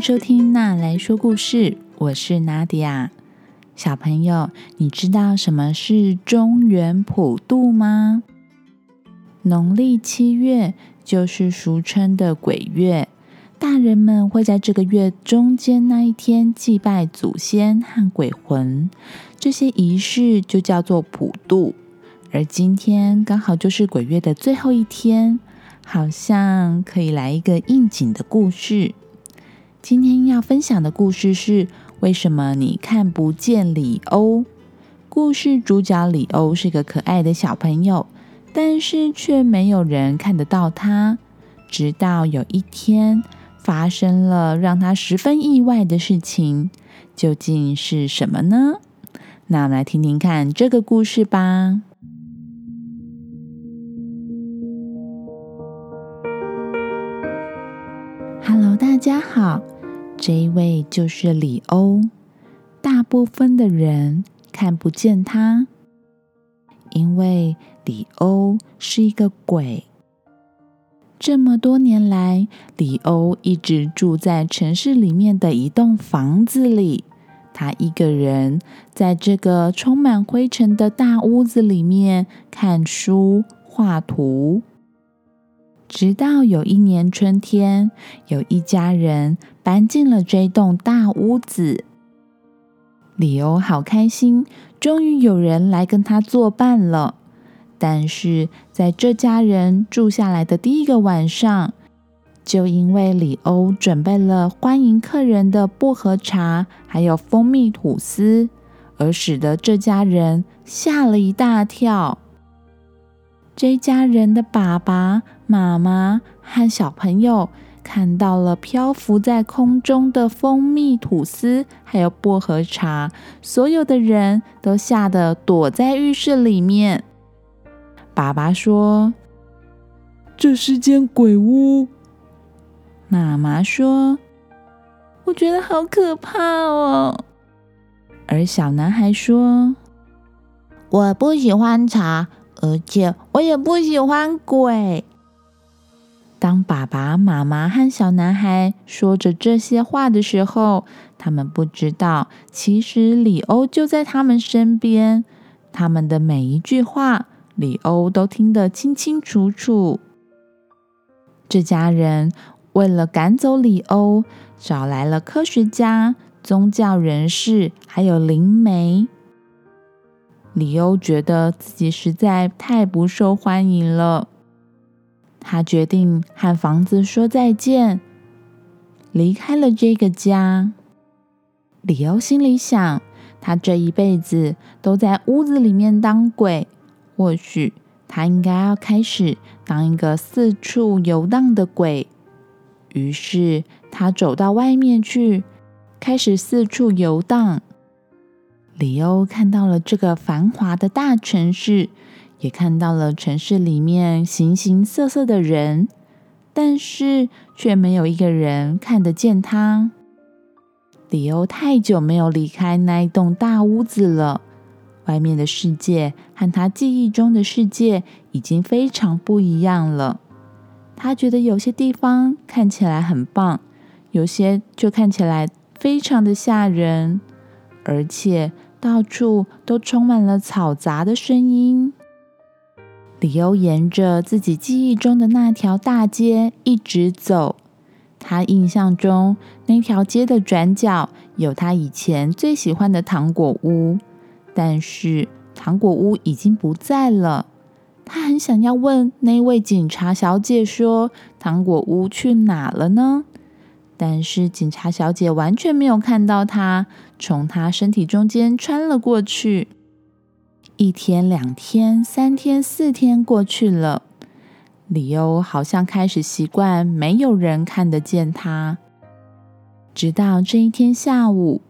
收听娜来说故事，我是娜迪亚。小朋友，你知道什么是中元普渡吗？农历七月就是俗称的鬼月，大人们会在这个月中间那一天祭拜祖先和鬼魂，这些仪式就叫做普渡。而今天刚好就是鬼月的最后一天，好像可以来一个应景的故事。今天要分享的故事是。为什么你看不见李欧？故事主角李欧是个可爱的小朋友，但是却没有人看得到他。直到有一天，发生了让他十分意外的事情，究竟是什么呢？那我们来听听看这个故事吧。Hello，大家好。这一位就是李欧，大部分的人看不见他，因为李欧是一个鬼。这么多年来，李欧一直住在城市里面的一栋房子里，他一个人在这个充满灰尘的大屋子里面看书、画图。直到有一年春天，有一家人搬进了这栋大屋子。里欧好开心，终于有人来跟他作伴了。但是在这家人住下来的第一个晚上，就因为里欧准备了欢迎客人的薄荷茶，还有蜂蜜吐司，而使得这家人吓了一大跳。这家人的爸爸妈妈和小朋友看到了漂浮在空中的蜂蜜吐司，还有薄荷茶，所有的人都吓得躲在浴室里面。爸爸说：“这是间鬼屋。”妈妈说：“我觉得好可怕哦。”而小男孩说：“我不喜欢茶。”而且我也不喜欢鬼。当爸爸妈妈和小男孩说着这些话的时候，他们不知道，其实李欧就在他们身边。他们的每一句话，李欧都听得清清楚楚。这家人为了赶走李欧，找来了科学家、宗教人士，还有灵媒。李欧觉得自己实在太不受欢迎了，他决定和房子说再见，离开了这个家。李欧心里想：他这一辈子都在屋子里面当鬼，或许他应该要开始当一个四处游荡的鬼。于是他走到外面去，开始四处游荡。李欧看到了这个繁华的大城市，也看到了城市里面形形色色的人，但是却没有一个人看得见他。李欧太久没有离开那一栋大屋子了，外面的世界和他记忆中的世界已经非常不一样了。他觉得有些地方看起来很棒，有些就看起来非常的吓人，而且。到处都充满了嘈杂的声音。李欧沿着自己记忆中的那条大街一直走，他印象中那条街的转角有他以前最喜欢的糖果屋，但是糖果屋已经不在了。他很想要问那位警察小姐说：“糖果屋去哪了呢？”但是警察小姐完全没有看到他，从他身体中间穿了过去。一天、两天、三天、四天过去了，李欧好像开始习惯没有人看得见他。直到这一天下午，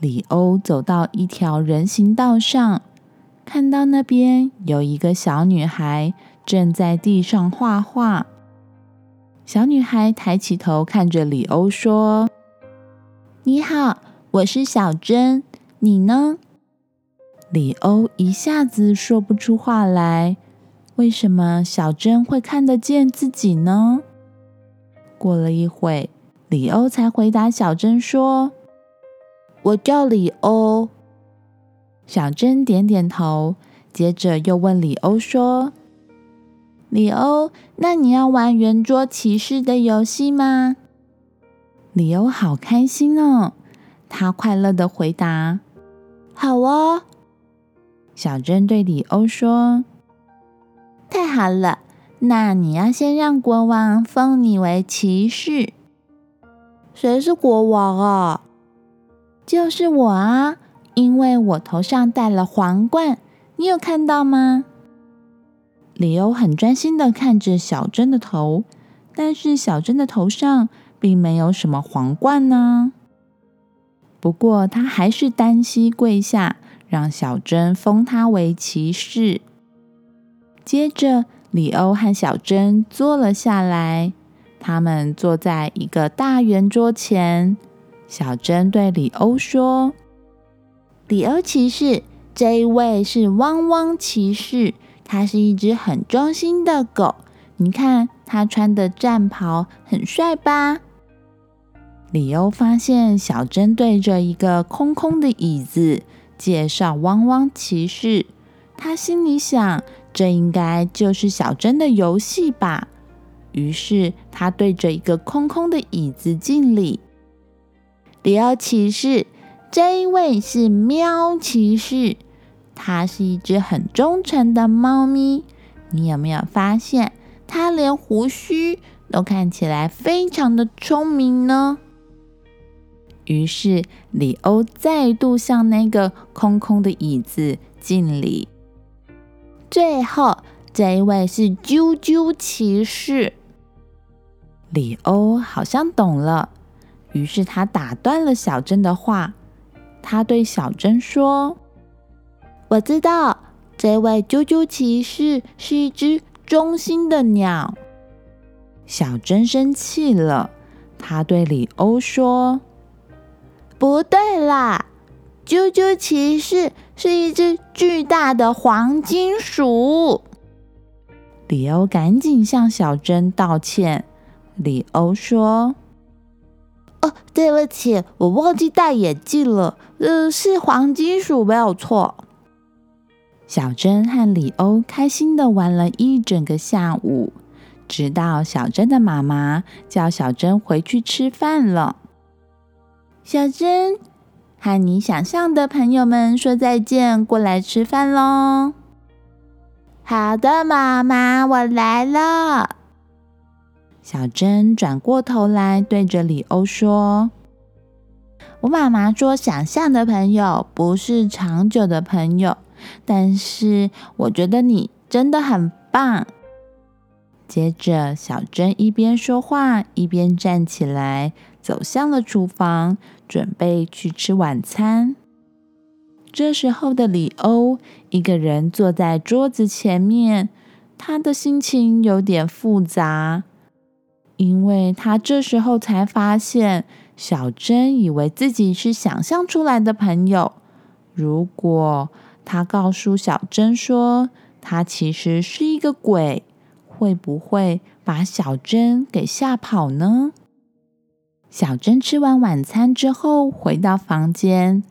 李欧走到一条人行道上，看到那边有一个小女孩正在地上画画。小女孩抬起头看着李欧说：“你好，我是小珍，你呢？”李欧一下子说不出话来。为什么小珍会看得见自己呢？过了一会，里欧才回答小珍说：“我叫里欧。”小珍点点头，接着又问里欧说：“里欧，那你要玩圆桌骑士的游戏吗？”里欧好开心哦，他快乐的回答：“好哦。”小珍对里欧说：“太好了，那你要先让国王封你为骑士。谁是国王啊？就是我啊，因为我头上戴了皇冠，你有看到吗？”里欧很专心的看着小珍的头，但是小珍的头上并没有什么皇冠呢。不过他还是单膝跪下。让小珍封他为骑士。接着，里欧和小珍坐了下来。他们坐在一个大圆桌前。小珍对里欧说：“里欧骑士，这一位是汪汪骑士，他是一只很忠心的狗。你看，他穿的战袍很帅吧？”里欧发现小珍对着一个空空的椅子。介绍汪汪骑士，他心里想，这应该就是小珍的游戏吧。于是他对着一个空空的椅子敬礼。里奥骑士，这一位是喵骑士，它是一只很忠诚的猫咪。你有没有发现，它连胡须都看起来非常的聪明呢？于是，里欧再度向那个空空的椅子敬礼。最后，这一位是啾啾骑士。里欧好像懂了，于是他打断了小珍的话。他对小珍说：“我知道，这位啾啾骑士是一只忠心的鸟。”小珍生气了，他对里欧说。不对啦，啾啾骑士是一只巨大的黄金鼠。里欧赶紧向小珍道歉。里欧说：“哦，对不起，我忘记戴眼镜了。呃，是黄金鼠，没有错。”小珍和里欧开心的玩了一整个下午，直到小珍的妈妈叫小珍回去吃饭了。小珍，和你想象的朋友们说再见，过来吃饭喽。好的，妈妈，我来了。小珍转过头来，对着里欧说：“我妈妈说，想象的朋友不是长久的朋友，但是我觉得你真的很棒。”接着，小珍一边说话，一边站起来。走向了厨房，准备去吃晚餐。这时候的里欧一个人坐在桌子前面，他的心情有点复杂，因为他这时候才发现，小珍以为自己是想象出来的朋友。如果他告诉小珍说他其实是一个鬼，会不会把小珍给吓跑呢？小珍吃完晚餐之后，回到房间，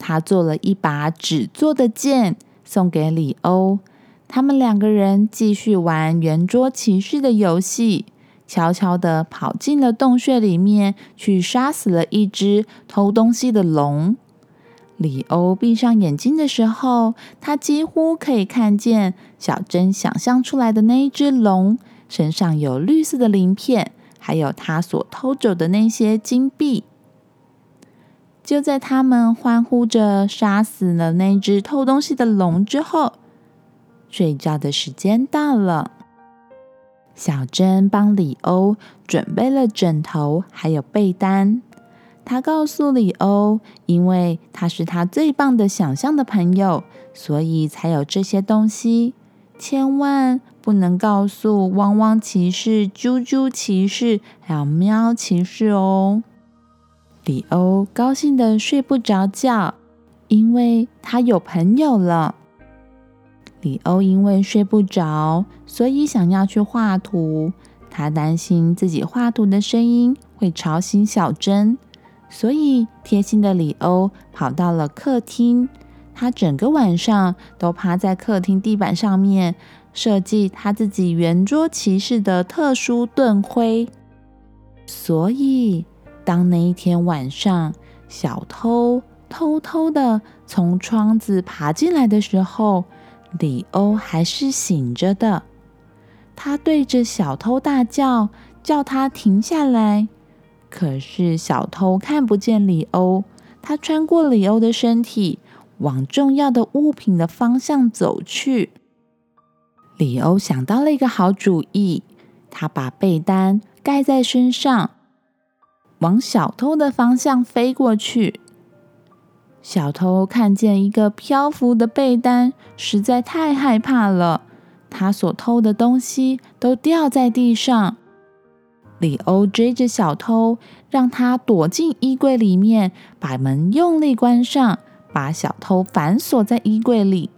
她做了一把纸做的剑送给里欧。他们两个人继续玩圆桌骑士的游戏，悄悄的跑进了洞穴里面，去杀死了一只偷东西的龙。里欧闭上眼睛的时候，他几乎可以看见小珍想象出来的那一只龙身上有绿色的鳞片。还有他所偷走的那些金币。就在他们欢呼着杀死了那只偷东西的龙之后，睡觉的时间到了。小珍帮里欧准备了枕头，还有被单。他告诉里欧，因为他是他最棒的想象的朋友，所以才有这些东西。千万。不能告诉汪汪骑士、猪猪骑士还有喵骑士哦。里欧高兴的睡不着觉，因为他有朋友了。里欧因为睡不着，所以想要去画图。他担心自己画图的声音会吵醒小珍，所以贴心的里欧跑到了客厅。他整个晚上都趴在客厅地板上面，设计他自己圆桌骑士的特殊盾徽。所以，当那一天晚上，小偷偷偷的从窗子爬进来的时候，里欧还是醒着的。他对着小偷大叫，叫他停下来。可是小偷看不见里欧，他穿过里欧的身体，往重要的物品的方向走去。里欧想到了一个好主意，他把被单。盖在身上，往小偷的方向飞过去。小偷看见一个漂浮的被单，实在太害怕了。他所偷的东西都掉在地上。里欧追着小偷，让他躲进衣柜里面，把门用力关上，把小偷反锁在衣柜里。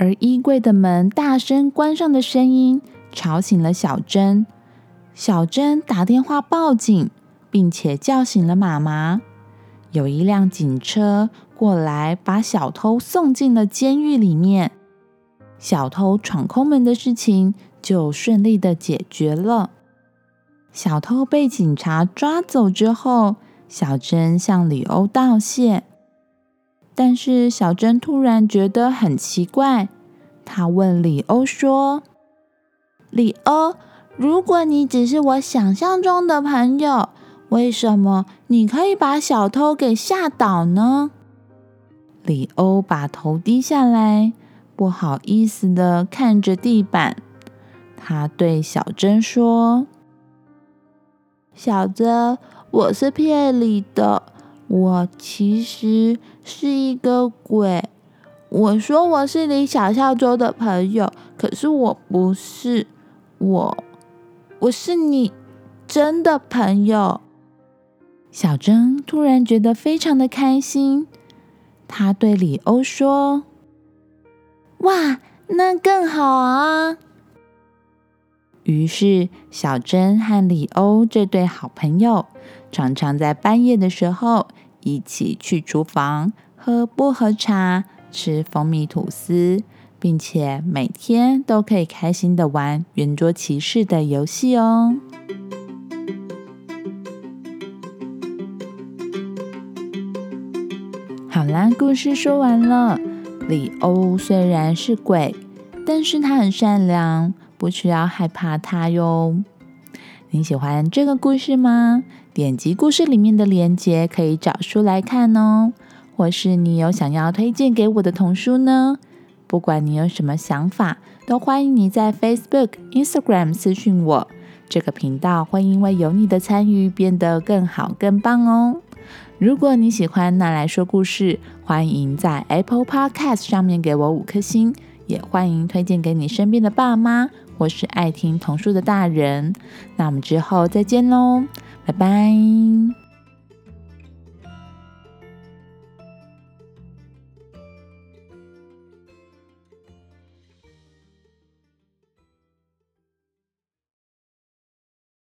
而衣柜的门大声关上的声音，吵醒了小珍。小珍打电话报警，并且叫醒了妈妈。有一辆警车过来，把小偷送进了监狱里面。小偷闯空门的事情就顺利的解决了。小偷被警察抓走之后，小珍向里欧道谢。但是小珍突然觉得很奇怪，她问里欧说：“里欧。”如果你只是我想象中的朋友，为什么你可以把小偷给吓倒呢？里欧把头低下来，不好意思的看着地板。他对小珍说：“小珍，我是骗你的，我其实是一个鬼。我说我是你想象中的朋友，可是我不是我。”我是你真的朋友，小珍突然觉得非常的开心。她对里欧说：“哇，那更好啊！”于是，小珍和里欧这对好朋友常常在半夜的时候一起去厨房喝薄荷茶，吃蜂蜜吐司。并且每天都可以开心的玩圆桌骑士的游戏哦。好啦，故事说完了。里欧虽然是鬼，但是他很善良，不需要害怕它哟。你喜欢这个故事吗？点击故事里面的链接，可以找书来看哦。或是你有想要推荐给我的童书呢？不管你有什么想法，都欢迎你在 Facebook、Instagram 私讯我。这个频道会因为有你的参与变得更好、更棒哦。如果你喜欢那来说故事，欢迎在 Apple Podcast 上面给我五颗星，也欢迎推荐给你身边的爸妈或是爱听童书的大人。那我们之后再见喽，拜拜。